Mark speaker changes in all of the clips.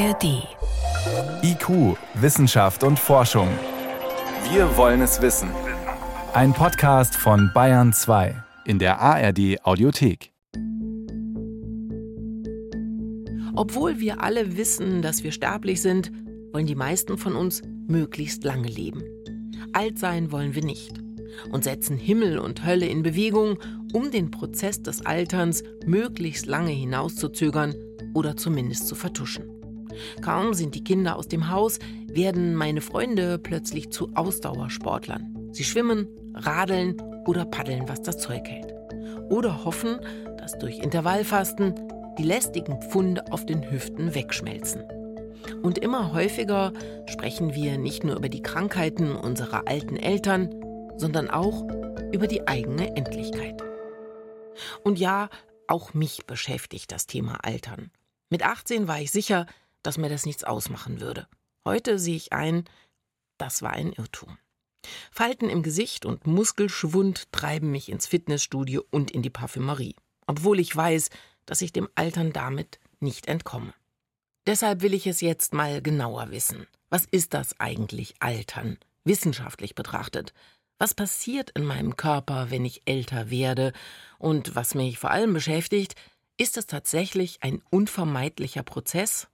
Speaker 1: ARD.
Speaker 2: IQ, Wissenschaft und Forschung. Wir wollen es wissen. Ein Podcast von Bayern 2 in der ARD Audiothek.
Speaker 3: Obwohl wir alle wissen, dass wir sterblich sind, wollen die meisten von uns möglichst lange leben. Alt sein wollen wir nicht und setzen Himmel und Hölle in Bewegung, um den Prozess des Alterns möglichst lange hinauszuzögern oder zumindest zu vertuschen. Kaum sind die Kinder aus dem Haus, werden meine Freunde plötzlich zu Ausdauersportlern. Sie schwimmen, radeln oder paddeln, was das Zeug hält. Oder hoffen, dass durch Intervallfasten die lästigen Pfunde auf den Hüften wegschmelzen. Und immer häufiger sprechen wir nicht nur über die Krankheiten unserer alten Eltern, sondern auch über die eigene Endlichkeit. Und ja, auch mich beschäftigt das Thema Altern. Mit 18 war ich sicher, dass mir das nichts ausmachen würde. Heute sehe ich ein, das war ein Irrtum. Falten im Gesicht und Muskelschwund treiben mich ins Fitnessstudio und in die Parfümerie, obwohl ich weiß, dass ich dem Altern damit nicht entkomme. Deshalb will ich es jetzt mal genauer wissen. Was ist das eigentlich Altern, wissenschaftlich betrachtet? Was passiert in meinem Körper, wenn ich älter werde? Und was mich vor allem beschäftigt, ist es tatsächlich ein unvermeidlicher Prozess?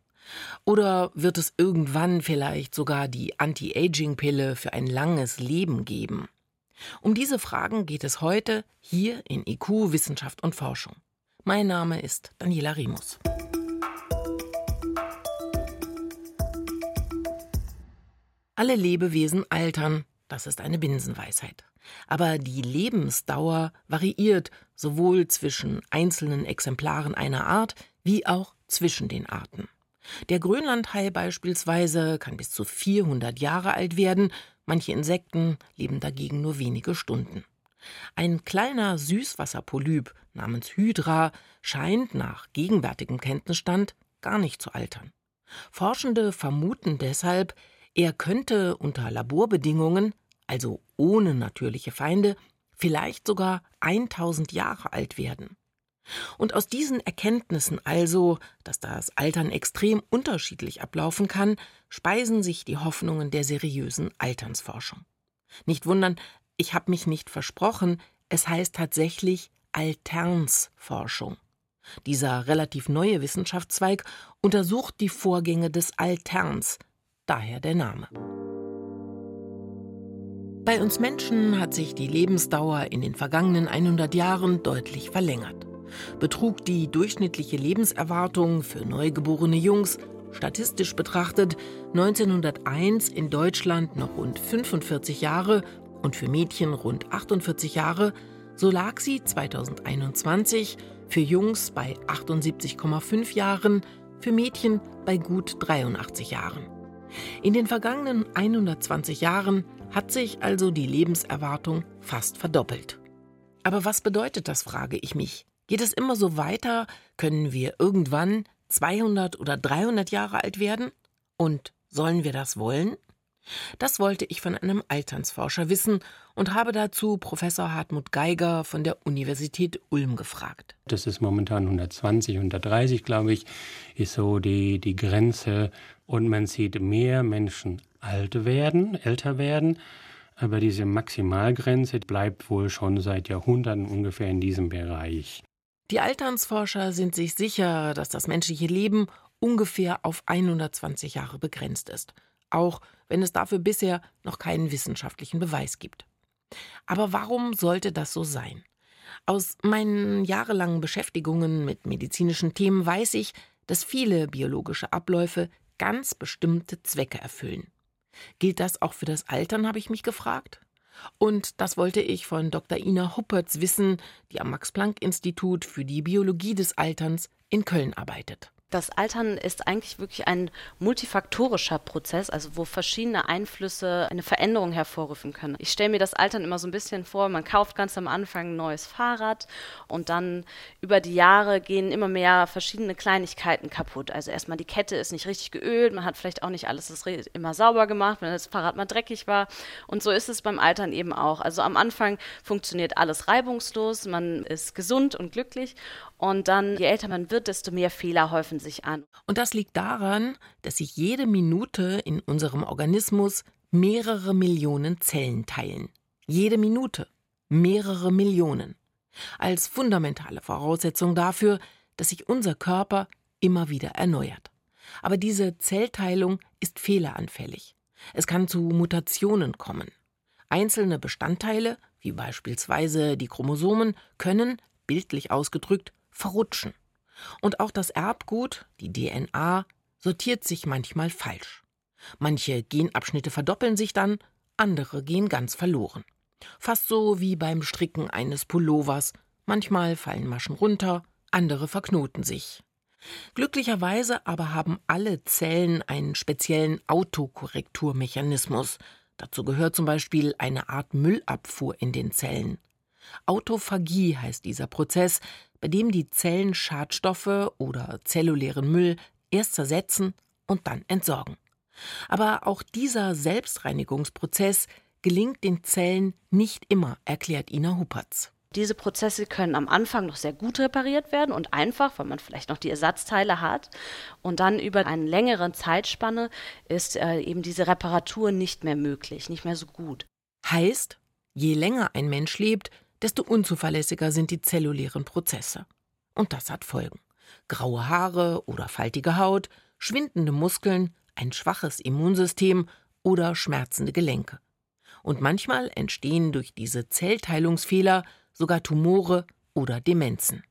Speaker 3: Oder wird es irgendwann vielleicht sogar die Anti-Aging-Pille für ein langes Leben geben? Um diese Fragen geht es heute hier in IQ Wissenschaft und Forschung. Mein Name ist Daniela Rimus. Alle Lebewesen altern, das ist eine Binsenweisheit. Aber die Lebensdauer variiert sowohl zwischen einzelnen Exemplaren einer Art wie auch zwischen den Arten. Der Grönlandhai beispielsweise kann bis zu 400 Jahre alt werden, manche Insekten leben dagegen nur wenige Stunden. Ein kleiner Süßwasserpolyp namens Hydra scheint nach gegenwärtigem Kenntnisstand gar nicht zu altern. Forschende vermuten deshalb, er könnte unter Laborbedingungen also ohne natürliche Feinde, vielleicht sogar 1000 Jahre alt werden. Und aus diesen Erkenntnissen also, dass das Altern extrem unterschiedlich ablaufen kann, speisen sich die Hoffnungen der seriösen Alternsforschung. Nicht wundern, ich habe mich nicht versprochen, es heißt tatsächlich Alternsforschung. Dieser relativ neue Wissenschaftszweig untersucht die Vorgänge des Alterns, daher der Name. Bei uns Menschen hat sich die Lebensdauer in den vergangenen 100 Jahren deutlich verlängert. Betrug die durchschnittliche Lebenserwartung für neugeborene Jungs statistisch betrachtet 1901 in Deutschland noch rund 45 Jahre und für Mädchen rund 48 Jahre, so lag sie 2021 für Jungs bei 78,5 Jahren, für Mädchen bei gut 83 Jahren. In den vergangenen 120 Jahren hat sich also die Lebenserwartung fast verdoppelt. Aber was bedeutet das, frage ich mich. Geht es immer so weiter? Können wir irgendwann 200 oder 300 Jahre alt werden? Und sollen wir das wollen? Das wollte ich von einem Alternsforscher wissen und habe dazu Professor Hartmut Geiger von der Universität Ulm gefragt.
Speaker 4: Das ist momentan 120, 130, glaube ich, ist so die, die Grenze. Und man sieht mehr Menschen alt werden, älter werden. Aber diese Maximalgrenze bleibt wohl schon seit Jahrhunderten ungefähr in diesem Bereich.
Speaker 3: Die Alternsforscher sind sich sicher, dass das menschliche Leben ungefähr auf 120 Jahre begrenzt ist, auch wenn es dafür bisher noch keinen wissenschaftlichen Beweis gibt. Aber warum sollte das so sein? Aus meinen jahrelangen Beschäftigungen mit medizinischen Themen weiß ich, dass viele biologische Abläufe ganz bestimmte Zwecke erfüllen. Gilt das auch für das Altern, habe ich mich gefragt? Und das wollte ich von Dr. Ina Huppertz wissen, die am Max-Planck-Institut für die Biologie des Alterns in Köln arbeitet.
Speaker 5: Das Altern ist eigentlich wirklich ein multifaktorischer Prozess, also wo verschiedene Einflüsse eine Veränderung hervorrufen können. Ich stelle mir das Altern immer so ein bisschen vor, man kauft ganz am Anfang ein neues Fahrrad und dann über die Jahre gehen immer mehr verschiedene Kleinigkeiten kaputt. Also erstmal die Kette ist nicht richtig geölt, man hat vielleicht auch nicht alles immer sauber gemacht, wenn das Fahrrad mal dreckig war. Und so ist es beim Altern eben auch. Also am Anfang funktioniert alles reibungslos, man ist gesund und glücklich und dann, je älter man wird, desto mehr Fehler häufen häufen sich an.
Speaker 3: Und das liegt daran, dass sich jede Minute in unserem Organismus mehrere Millionen Zellen teilen. Jede Minute mehrere Millionen. Als fundamentale Voraussetzung dafür, dass sich unser Körper immer wieder erneuert. Aber diese Zellteilung ist fehleranfällig. Es kann zu Mutationen kommen. Einzelne Bestandteile, wie beispielsweise die Chromosomen, können, bildlich ausgedrückt, verrutschen. Und auch das Erbgut, die DNA, sortiert sich manchmal falsch. Manche Genabschnitte verdoppeln sich dann, andere gehen ganz verloren. Fast so wie beim Stricken eines Pullovers. Manchmal fallen Maschen runter, andere verknoten sich. Glücklicherweise aber haben alle Zellen einen speziellen Autokorrekturmechanismus. Dazu gehört zum Beispiel eine Art Müllabfuhr in den Zellen. Autophagie heißt dieser Prozess, bei dem die Zellen Schadstoffe oder zellulären Müll erst zersetzen und dann entsorgen. Aber auch dieser Selbstreinigungsprozess gelingt den Zellen nicht immer, erklärt Ina Huppertz.
Speaker 5: Diese Prozesse können am Anfang noch sehr gut repariert werden und einfach, weil man vielleicht noch die Ersatzteile hat. Und dann über eine längere Zeitspanne ist äh, eben diese Reparatur nicht mehr möglich, nicht mehr so gut.
Speaker 3: Heißt, je länger ein Mensch lebt, desto unzuverlässiger sind die zellulären Prozesse. Und das hat Folgen. Graue Haare oder faltige Haut, schwindende Muskeln, ein schwaches Immunsystem oder schmerzende Gelenke. Und manchmal entstehen durch diese Zellteilungsfehler sogar Tumore oder Demenzen.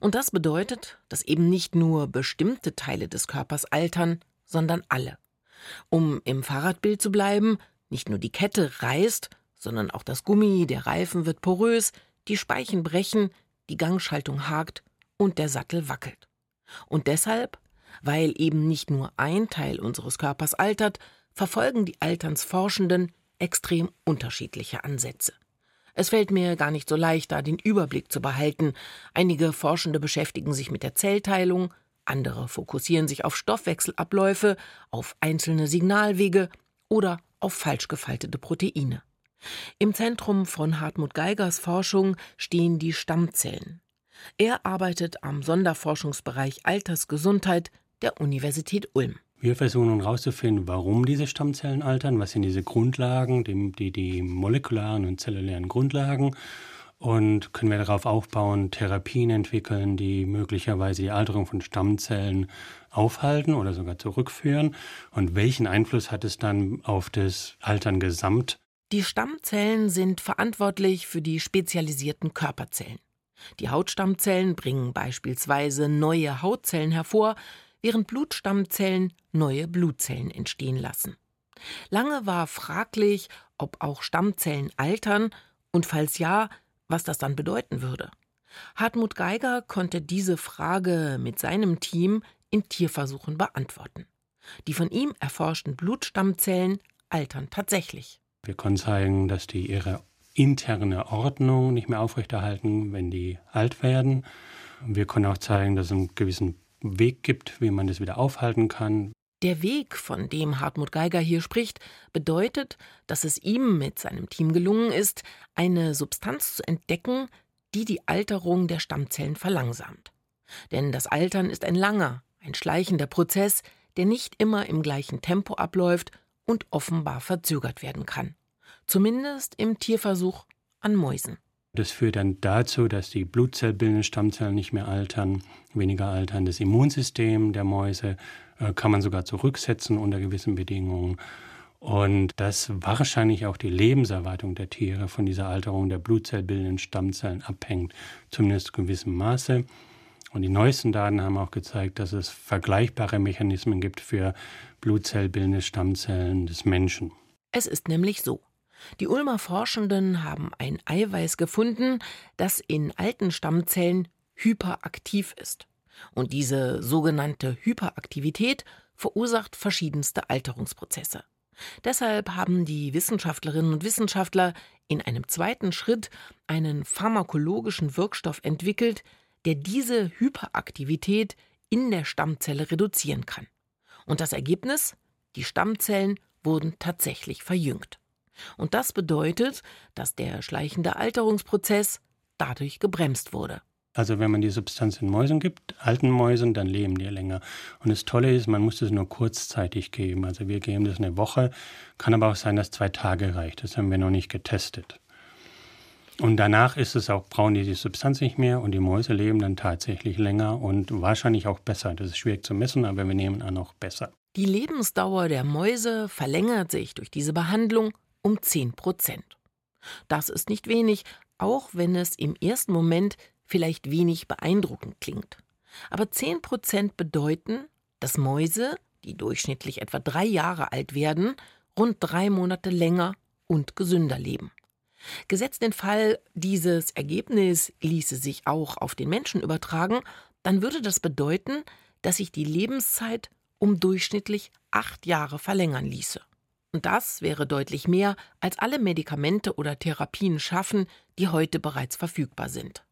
Speaker 3: Und das bedeutet, dass eben nicht nur bestimmte Teile des Körpers altern, sondern alle. Um im Fahrradbild zu bleiben, nicht nur die Kette reißt, sondern auch das Gummi, der Reifen wird porös, die Speichen brechen, die Gangschaltung hakt und der Sattel wackelt. Und deshalb, weil eben nicht nur ein Teil unseres Körpers altert, verfolgen die Alternsforschenden extrem unterschiedliche Ansätze. Es fällt mir gar nicht so leicht, da den Überblick zu behalten. Einige Forschende beschäftigen sich mit der Zellteilung, andere fokussieren sich auf Stoffwechselabläufe, auf einzelne Signalwege oder auf falsch gefaltete Proteine. Im Zentrum von Hartmut Geigers Forschung stehen die Stammzellen. Er arbeitet am Sonderforschungsbereich Altersgesundheit der Universität Ulm.
Speaker 4: Wir versuchen nun herauszufinden, warum diese Stammzellen altern, was sind diese Grundlagen, die, die, die molekularen und zellulären Grundlagen und können wir darauf aufbauen, Therapien entwickeln, die möglicherweise die Alterung von Stammzellen aufhalten oder sogar zurückführen und welchen Einfluss hat es dann auf das Altern gesamt?
Speaker 3: Die Stammzellen sind verantwortlich für die spezialisierten Körperzellen. Die Hautstammzellen bringen beispielsweise neue Hautzellen hervor, während Blutstammzellen neue Blutzellen entstehen lassen. Lange war fraglich, ob auch Stammzellen altern und falls ja, was das dann bedeuten würde. Hartmut Geiger konnte diese Frage mit seinem Team in Tierversuchen beantworten. Die von ihm erforschten Blutstammzellen altern tatsächlich.
Speaker 4: Wir können zeigen, dass die ihre interne Ordnung nicht mehr aufrechterhalten, wenn die alt werden. Wir können auch zeigen, dass es einen gewissen Weg gibt, wie man das wieder aufhalten kann.
Speaker 3: Der Weg, von dem Hartmut Geiger hier spricht, bedeutet, dass es ihm mit seinem Team gelungen ist, eine Substanz zu entdecken, die die Alterung der Stammzellen verlangsamt. Denn das Altern ist ein langer, ein schleichender Prozess, der nicht immer im gleichen Tempo abläuft und offenbar verzögert werden kann. Zumindest im Tierversuch an Mäusen.
Speaker 4: Das führt dann dazu, dass die blutzellbildenden Stammzellen nicht mehr altern, weniger altern. Das Immunsystem der Mäuse äh, kann man sogar zurücksetzen unter gewissen Bedingungen. Und dass wahrscheinlich auch die Lebenserwartung der Tiere von dieser Alterung der blutzellbildenden Stammzellen abhängt, zumindest in gewissem Maße. Und die neuesten Daten haben auch gezeigt, dass es vergleichbare Mechanismen gibt für blutzellbildende Stammzellen des Menschen.
Speaker 3: Es ist nämlich so. Die Ulmer Forschenden haben ein Eiweiß gefunden, das in alten Stammzellen hyperaktiv ist. Und diese sogenannte Hyperaktivität verursacht verschiedenste Alterungsprozesse. Deshalb haben die Wissenschaftlerinnen und Wissenschaftler in einem zweiten Schritt einen pharmakologischen Wirkstoff entwickelt, der diese Hyperaktivität in der Stammzelle reduzieren kann. Und das Ergebnis? Die Stammzellen wurden tatsächlich verjüngt. Und das bedeutet, dass der schleichende Alterungsprozess dadurch gebremst wurde.
Speaker 4: Also wenn man die Substanz in Mäusen gibt, alten Mäusen, dann leben die länger. Und das Tolle ist, man muss es nur kurzzeitig geben. Also wir geben das eine Woche, kann aber auch sein, dass zwei Tage reicht. Das haben wir noch nicht getestet. Und danach ist es auch, brauchen die die Substanz nicht mehr und die Mäuse leben dann tatsächlich länger und wahrscheinlich auch besser. Das ist schwierig zu messen, aber wir nehmen an auch besser.
Speaker 3: Die Lebensdauer der Mäuse verlängert sich durch diese Behandlung um 10 Prozent. Das ist nicht wenig, auch wenn es im ersten Moment vielleicht wenig beeindruckend klingt. Aber 10 Prozent bedeuten, dass Mäuse, die durchschnittlich etwa drei Jahre alt werden, rund drei Monate länger und gesünder leben. Gesetzt den Fall, dieses Ergebnis ließe sich auch auf den Menschen übertragen, dann würde das bedeuten, dass sich die Lebenszeit um durchschnittlich acht Jahre verlängern ließe. Und das wäre deutlich mehr, als alle Medikamente oder Therapien schaffen, die heute bereits verfügbar sind.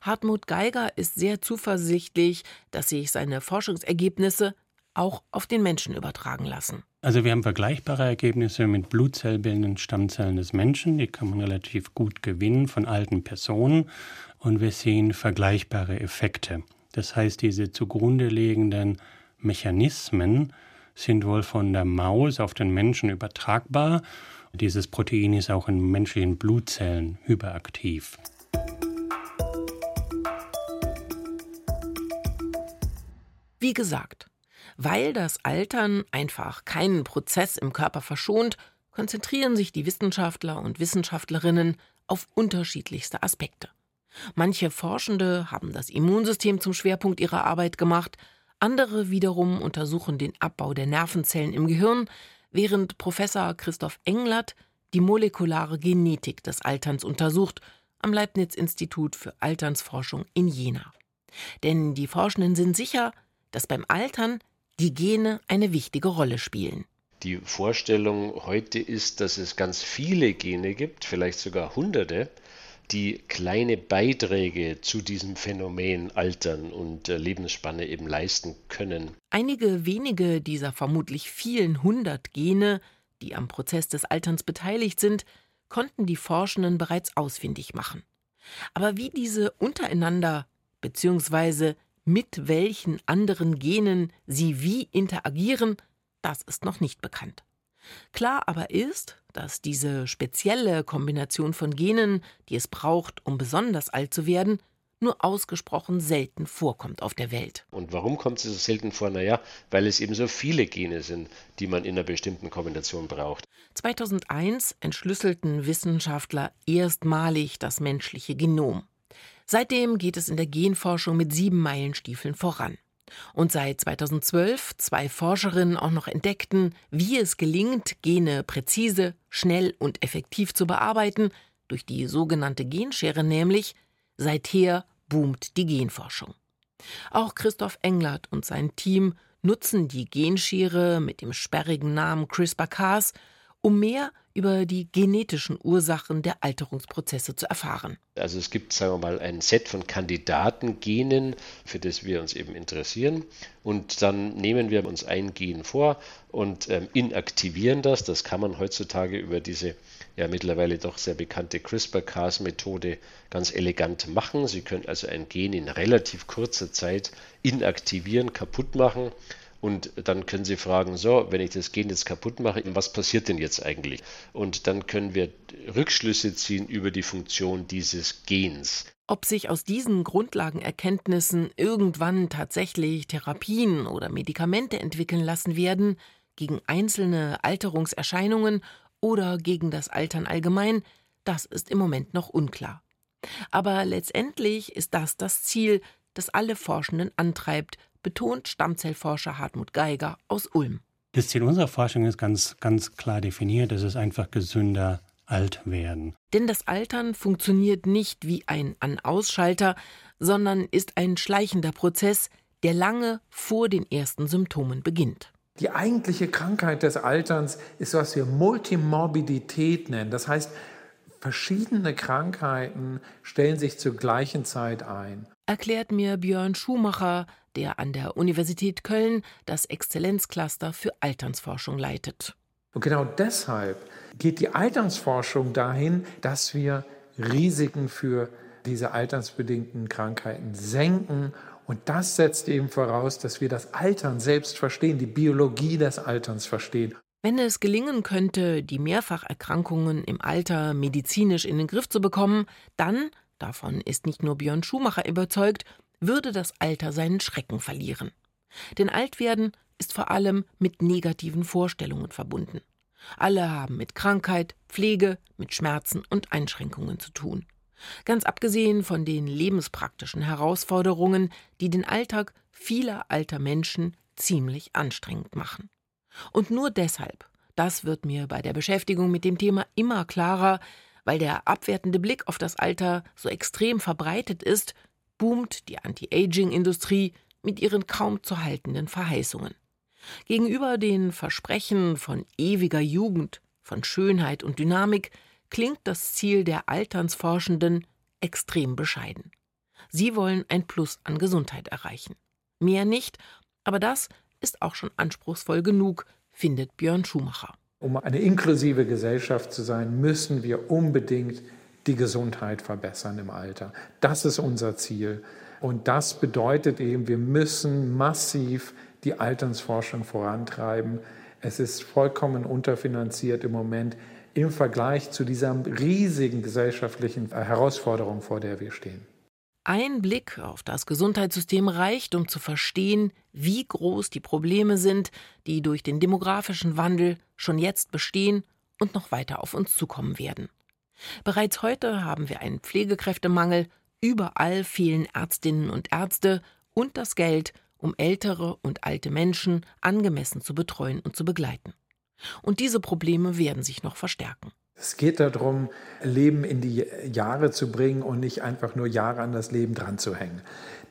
Speaker 3: Hartmut Geiger ist sehr zuversichtlich, dass sich seine Forschungsergebnisse auch auf den Menschen übertragen lassen.
Speaker 4: Also wir haben vergleichbare Ergebnisse mit blutzellbildenden Stammzellen des Menschen, die kann man relativ gut gewinnen von alten Personen und wir sehen vergleichbare Effekte. Das heißt, diese zugrunde liegenden Mechanismen sind wohl von der Maus auf den Menschen übertragbar. Dieses Protein ist auch in menschlichen Blutzellen hyperaktiv.
Speaker 3: Wie gesagt, weil das Altern einfach keinen Prozess im Körper verschont, konzentrieren sich die Wissenschaftler und Wissenschaftlerinnen auf unterschiedlichste Aspekte. Manche Forschende haben das Immunsystem zum Schwerpunkt ihrer Arbeit gemacht, andere wiederum untersuchen den Abbau der Nervenzellen im Gehirn, während Professor Christoph Englert die molekulare Genetik des Alterns untersucht am Leibniz-Institut für Alternsforschung in Jena. Denn die Forschenden sind sicher, dass beim Altern die Gene eine wichtige Rolle spielen.
Speaker 1: Die Vorstellung heute ist, dass es ganz viele Gene gibt, vielleicht sogar hunderte, die kleine Beiträge zu diesem Phänomen Altern und äh, Lebensspanne eben leisten können.
Speaker 3: Einige wenige dieser vermutlich vielen hundert Gene, die am Prozess des Alterns beteiligt sind, konnten die Forschenden bereits ausfindig machen. Aber wie diese untereinander bzw. mit welchen anderen Genen sie wie interagieren, das ist noch nicht bekannt. Klar aber ist, dass diese spezielle Kombination von Genen, die es braucht, um besonders alt zu werden, nur ausgesprochen selten vorkommt auf der Welt.
Speaker 1: Und warum kommt es so selten vor? Naja, weil es eben so viele Gene sind, die man in einer bestimmten Kombination braucht.
Speaker 3: 2001 entschlüsselten Wissenschaftler erstmalig das menschliche Genom. Seitdem geht es in der Genforschung mit sieben Meilenstiefeln voran. Und seit 2012 zwei Forscherinnen auch noch entdeckten, wie es gelingt, Gene präzise, schnell und effektiv zu bearbeiten, durch die sogenannte Genschere nämlich, seither boomt die Genforschung. Auch Christoph Englert und sein Team nutzen die Genschere mit dem sperrigen Namen CRISPR-Cas, um mehr über die genetischen Ursachen der Alterungsprozesse zu erfahren.
Speaker 1: Also es gibt, sagen wir mal, ein Set von Kandidatengenen, für das wir uns eben interessieren. Und dann nehmen wir uns ein Gen vor und ähm, inaktivieren das. Das kann man heutzutage über diese ja mittlerweile doch sehr bekannte CRISPR-Cas-Methode ganz elegant machen. Sie können also ein Gen in relativ kurzer Zeit inaktivieren, kaputt machen und dann können Sie fragen, so, wenn ich das Gen jetzt kaputt mache, was passiert denn jetzt eigentlich? Und dann können wir Rückschlüsse ziehen über die Funktion dieses Gens.
Speaker 3: Ob sich aus diesen Grundlagenerkenntnissen irgendwann tatsächlich Therapien oder Medikamente entwickeln lassen werden, gegen einzelne Alterungserscheinungen oder gegen das Altern allgemein, das ist im Moment noch unklar. Aber letztendlich ist das das Ziel, das alle Forschenden antreibt, betont Stammzellforscher Hartmut Geiger aus Ulm.
Speaker 4: Das Ziel unserer Forschung ist ganz, ganz klar definiert. Es ist einfach gesünder alt werden.
Speaker 3: Denn das Altern funktioniert nicht wie ein An-Ausschalter, sondern ist ein schleichender Prozess, der lange vor den ersten Symptomen beginnt.
Speaker 6: Die eigentliche Krankheit des Alterns ist, was wir Multimorbidität nennen. Das heißt, verschiedene Krankheiten stellen sich zur gleichen Zeit ein.
Speaker 3: Erklärt mir Björn Schumacher, der an der Universität Köln das Exzellenzcluster für Alternsforschung leitet.
Speaker 6: Und genau deshalb geht die Alternsforschung dahin, dass wir Risiken für diese alternsbedingten Krankheiten senken. Und das setzt eben voraus, dass wir das Altern selbst verstehen, die Biologie des Alterns verstehen.
Speaker 3: Wenn es gelingen könnte, die Mehrfacherkrankungen im Alter medizinisch in den Griff zu bekommen, dann, davon ist nicht nur Björn Schumacher überzeugt, würde das Alter seinen Schrecken verlieren. Denn Altwerden ist vor allem mit negativen Vorstellungen verbunden. Alle haben mit Krankheit, Pflege, mit Schmerzen und Einschränkungen zu tun. Ganz abgesehen von den lebenspraktischen Herausforderungen, die den Alltag vieler alter Menschen ziemlich anstrengend machen. Und nur deshalb, das wird mir bei der Beschäftigung mit dem Thema immer klarer, weil der abwertende Blick auf das Alter so extrem verbreitet ist, boomt die Anti-Aging-Industrie mit ihren kaum zu haltenden Verheißungen. Gegenüber den Versprechen von ewiger Jugend, von Schönheit und Dynamik klingt das Ziel der Alternsforschenden extrem bescheiden. Sie wollen ein Plus an Gesundheit erreichen. Mehr nicht, aber das ist auch schon anspruchsvoll genug, findet Björn Schumacher.
Speaker 6: Um eine inklusive Gesellschaft zu sein, müssen wir unbedingt die Gesundheit verbessern im Alter. Das ist unser Ziel. Und das bedeutet eben, wir müssen massiv die Alternsforschung vorantreiben. Es ist vollkommen unterfinanziert im Moment im Vergleich zu dieser riesigen gesellschaftlichen Herausforderung, vor der wir stehen.
Speaker 3: Ein Blick auf das Gesundheitssystem reicht, um zu verstehen, wie groß die Probleme sind, die durch den demografischen Wandel schon jetzt bestehen und noch weiter auf uns zukommen werden. Bereits heute haben wir einen Pflegekräftemangel, überall fehlen Ärztinnen und Ärzte und das Geld, um ältere und alte Menschen angemessen zu betreuen und zu begleiten. Und diese Probleme werden sich noch verstärken.
Speaker 6: Es geht darum, Leben in die Jahre zu bringen und nicht einfach nur Jahre an das Leben dran zu hängen.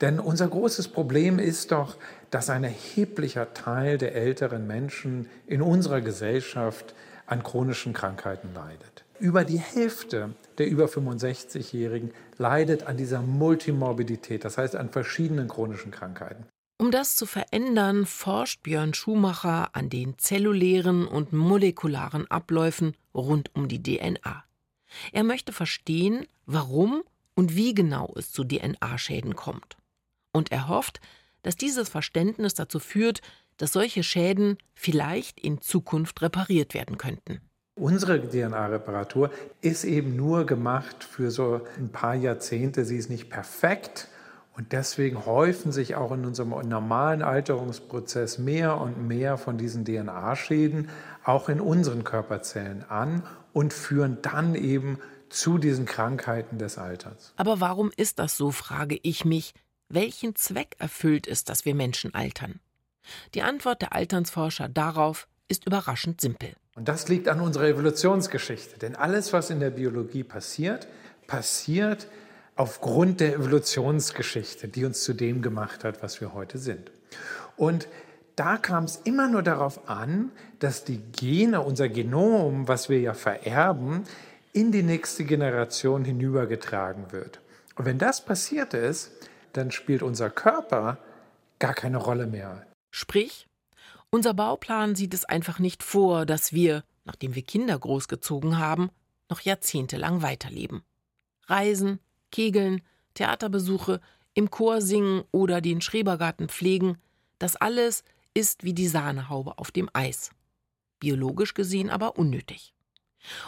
Speaker 6: Denn unser großes Problem ist doch, dass ein erheblicher Teil der älteren Menschen in unserer Gesellschaft an chronischen Krankheiten leidet. Über die Hälfte der über 65-Jährigen leidet an dieser Multimorbidität, das heißt an verschiedenen chronischen Krankheiten.
Speaker 3: Um das zu verändern, forscht Björn Schumacher an den zellulären und molekularen Abläufen rund um die DNA. Er möchte verstehen, warum und wie genau es zu DNA-Schäden kommt. Und er hofft, dass dieses Verständnis dazu führt, dass solche Schäden vielleicht in Zukunft repariert werden könnten.
Speaker 6: Unsere DNA-Reparatur ist eben nur gemacht für so ein paar Jahrzehnte. Sie ist nicht perfekt und deswegen häufen sich auch in unserem normalen Alterungsprozess mehr und mehr von diesen DNA-Schäden auch in unseren Körperzellen an und führen dann eben zu diesen Krankheiten des Alters.
Speaker 3: Aber warum ist das so, frage ich mich. Welchen Zweck erfüllt es, dass wir Menschen altern? Die Antwort der Alternsforscher darauf ist überraschend simpel.
Speaker 6: Und das liegt an unserer Evolutionsgeschichte. Denn alles, was in der Biologie passiert, passiert aufgrund der Evolutionsgeschichte, die uns zu dem gemacht hat, was wir heute sind. Und da kam es immer nur darauf an, dass die Gene, unser Genom, was wir ja vererben, in die nächste Generation hinübergetragen wird. Und wenn das passiert ist, dann spielt unser Körper gar keine Rolle mehr.
Speaker 3: Sprich, unser Bauplan sieht es einfach nicht vor, dass wir, nachdem wir Kinder großgezogen haben, noch jahrzehntelang weiterleben. Reisen, Kegeln, Theaterbesuche, im Chor singen oder den Schrebergarten pflegen, das alles ist wie die Sahnehaube auf dem Eis. Biologisch gesehen aber unnötig.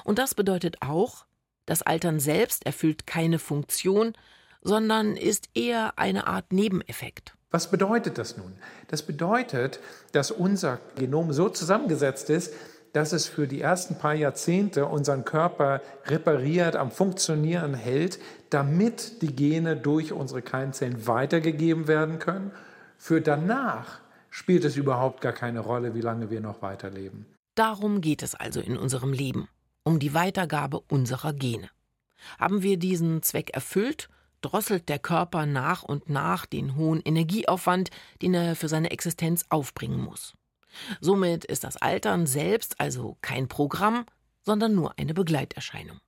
Speaker 3: Und das bedeutet auch, das Altern selbst erfüllt keine Funktion, sondern ist eher eine Art Nebeneffekt.
Speaker 6: Was bedeutet das nun? Das bedeutet, dass unser Genom so zusammengesetzt ist, dass es für die ersten paar Jahrzehnte unseren Körper repariert, am Funktionieren hält, damit die Gene durch unsere Keimzellen weitergegeben werden können. Für danach spielt es überhaupt gar keine Rolle, wie lange wir noch weiterleben.
Speaker 3: Darum geht es also in unserem Leben, um die Weitergabe unserer Gene. Haben wir diesen Zweck erfüllt, drosselt der Körper nach und nach den hohen Energieaufwand, den er für seine Existenz aufbringen muss. Somit ist das Altern selbst also kein Programm, sondern nur eine Begleiterscheinung.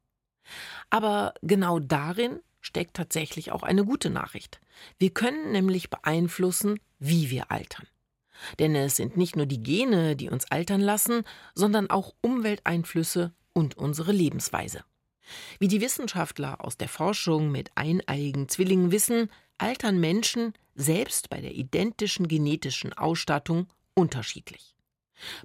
Speaker 3: Aber genau darin steckt tatsächlich auch eine gute Nachricht. Wir können nämlich beeinflussen, wie wir altern. Denn es sind nicht nur die Gene, die uns altern lassen, sondern auch Umwelteinflüsse und unsere Lebensweise. Wie die Wissenschaftler aus der Forschung mit eineigen Zwillingen wissen, altern Menschen selbst bei der identischen genetischen Ausstattung unterschiedlich.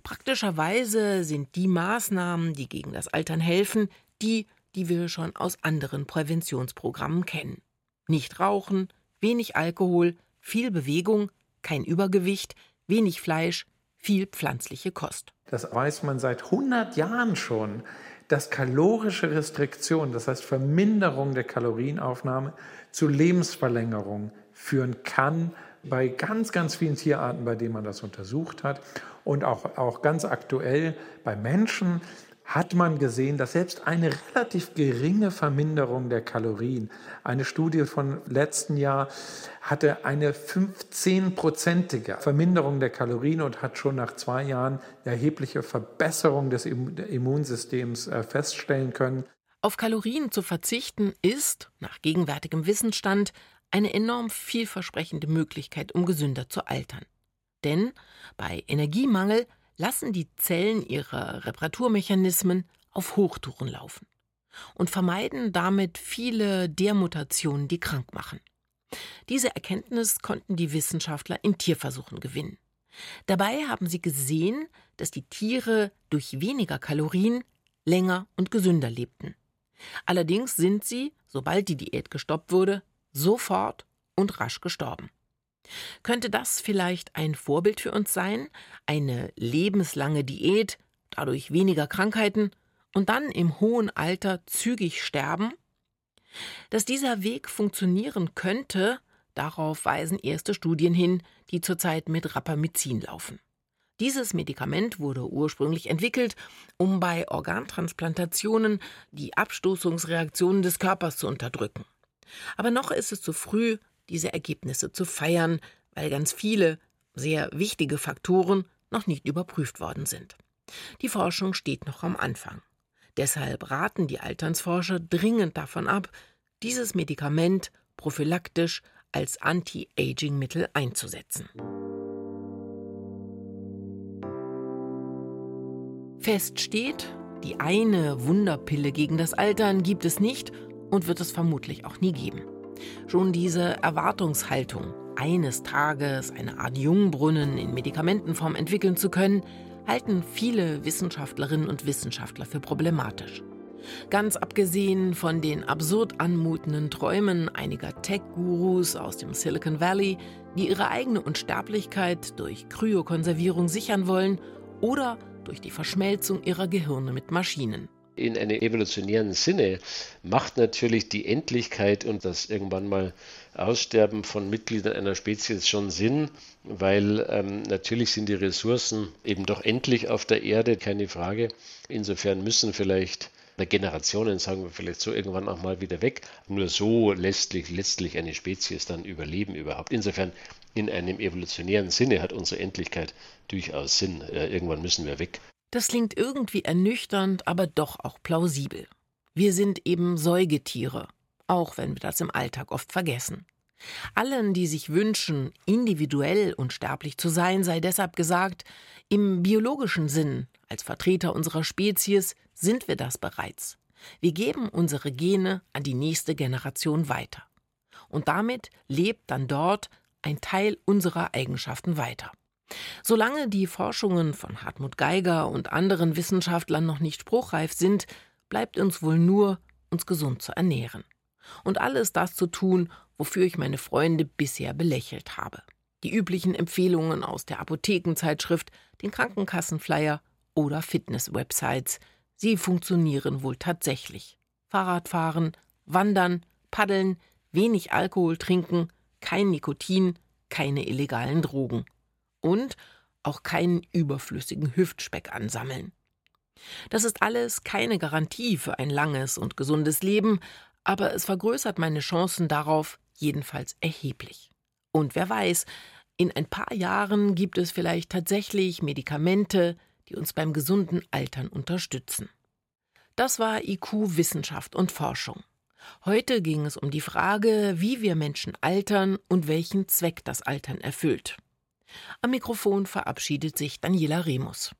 Speaker 3: Praktischerweise sind die Maßnahmen, die gegen das Altern helfen, die, die wir schon aus anderen Präventionsprogrammen kennen. Nicht rauchen, wenig Alkohol, viel Bewegung, kein Übergewicht, wenig Fleisch, viel pflanzliche Kost.
Speaker 6: Das weiß man seit 100 Jahren schon, dass kalorische Restriktion, das heißt Verminderung der Kalorienaufnahme, zu Lebensverlängerung führen kann bei ganz, ganz vielen Tierarten, bei denen man das untersucht hat. Und auch, auch ganz aktuell bei Menschen hat man gesehen, dass selbst eine relativ geringe Verminderung der Kalorien, eine Studie von letzten Jahr hatte eine 15-prozentige Verminderung der Kalorien und hat schon nach zwei Jahren erhebliche Verbesserung des Immunsystems äh, feststellen können.
Speaker 3: Auf Kalorien zu verzichten ist, nach gegenwärtigem Wissensstand, eine enorm vielversprechende Möglichkeit, um gesünder zu altern. Denn bei Energiemangel lassen die Zellen ihre Reparaturmechanismen auf Hochtouren laufen und vermeiden damit viele der Mutationen, die krank machen. Diese Erkenntnis konnten die Wissenschaftler in Tierversuchen gewinnen. Dabei haben sie gesehen, dass die Tiere durch weniger Kalorien länger und gesünder lebten. Allerdings sind sie, sobald die Diät gestoppt wurde, sofort und rasch gestorben. Könnte das vielleicht ein Vorbild für uns sein? Eine lebenslange Diät, dadurch weniger Krankheiten und dann im hohen Alter zügig sterben? Dass dieser Weg funktionieren könnte, darauf weisen erste Studien hin, die zurzeit mit Rapamycin laufen. Dieses Medikament wurde ursprünglich entwickelt, um bei Organtransplantationen die Abstoßungsreaktionen des Körpers zu unterdrücken. Aber noch ist es zu früh, diese Ergebnisse zu feiern, weil ganz viele sehr wichtige Faktoren noch nicht überprüft worden sind. Die Forschung steht noch am Anfang. Deshalb raten die Alternsforscher dringend davon ab, dieses Medikament prophylaktisch als Anti-Aging-Mittel einzusetzen. Fest steht, die eine Wunderpille gegen das Altern gibt es nicht und wird es vermutlich auch nie geben. Schon diese Erwartungshaltung, eines Tages eine Art Jungbrunnen in Medikamentenform entwickeln zu können, halten viele Wissenschaftlerinnen und Wissenschaftler für problematisch. Ganz abgesehen von den absurd anmutenden Träumen einiger Tech-Gurus aus dem Silicon Valley, die ihre eigene Unsterblichkeit durch Kryokonservierung sichern wollen oder durch die Verschmelzung ihrer Gehirne mit Maschinen
Speaker 1: in einem evolutionären Sinne macht natürlich die Endlichkeit und das irgendwann mal Aussterben von Mitgliedern einer Spezies schon Sinn, weil ähm, natürlich sind die Ressourcen eben doch endlich auf der Erde, keine Frage. Insofern müssen vielleicht Generationen, sagen wir vielleicht so, irgendwann auch mal wieder weg. Nur so lässt letztlich eine Spezies dann überleben überhaupt. Insofern in einem evolutionären Sinne hat unsere Endlichkeit durchaus Sinn. Äh, irgendwann müssen wir weg.
Speaker 3: Das klingt irgendwie ernüchternd, aber doch auch plausibel. Wir sind eben Säugetiere, auch wenn wir das im Alltag oft vergessen. Allen, die sich wünschen, individuell und sterblich zu sein, sei deshalb gesagt, im biologischen Sinn, als Vertreter unserer Spezies, sind wir das bereits. Wir geben unsere Gene an die nächste Generation weiter. Und damit lebt dann dort ein Teil unserer Eigenschaften weiter. Solange die Forschungen von Hartmut Geiger und anderen Wissenschaftlern noch nicht spruchreif sind, bleibt uns wohl nur, uns gesund zu ernähren. Und alles das zu tun, wofür ich meine Freunde bisher belächelt habe. Die üblichen Empfehlungen aus der Apothekenzeitschrift, den Krankenkassenflyer oder Fitness-Websites. Sie funktionieren wohl tatsächlich. Fahrradfahren, Wandern, Paddeln, wenig Alkohol trinken, kein Nikotin, keine illegalen Drogen und auch keinen überflüssigen Hüftspeck ansammeln. Das ist alles keine Garantie für ein langes und gesundes Leben, aber es vergrößert meine Chancen darauf jedenfalls erheblich. Und wer weiß, in ein paar Jahren gibt es vielleicht tatsächlich Medikamente, die uns beim gesunden Altern unterstützen. Das war IQ Wissenschaft und Forschung. Heute ging es um die Frage, wie wir Menschen altern und welchen Zweck das Altern erfüllt. Am Mikrofon verabschiedet sich Daniela Remus.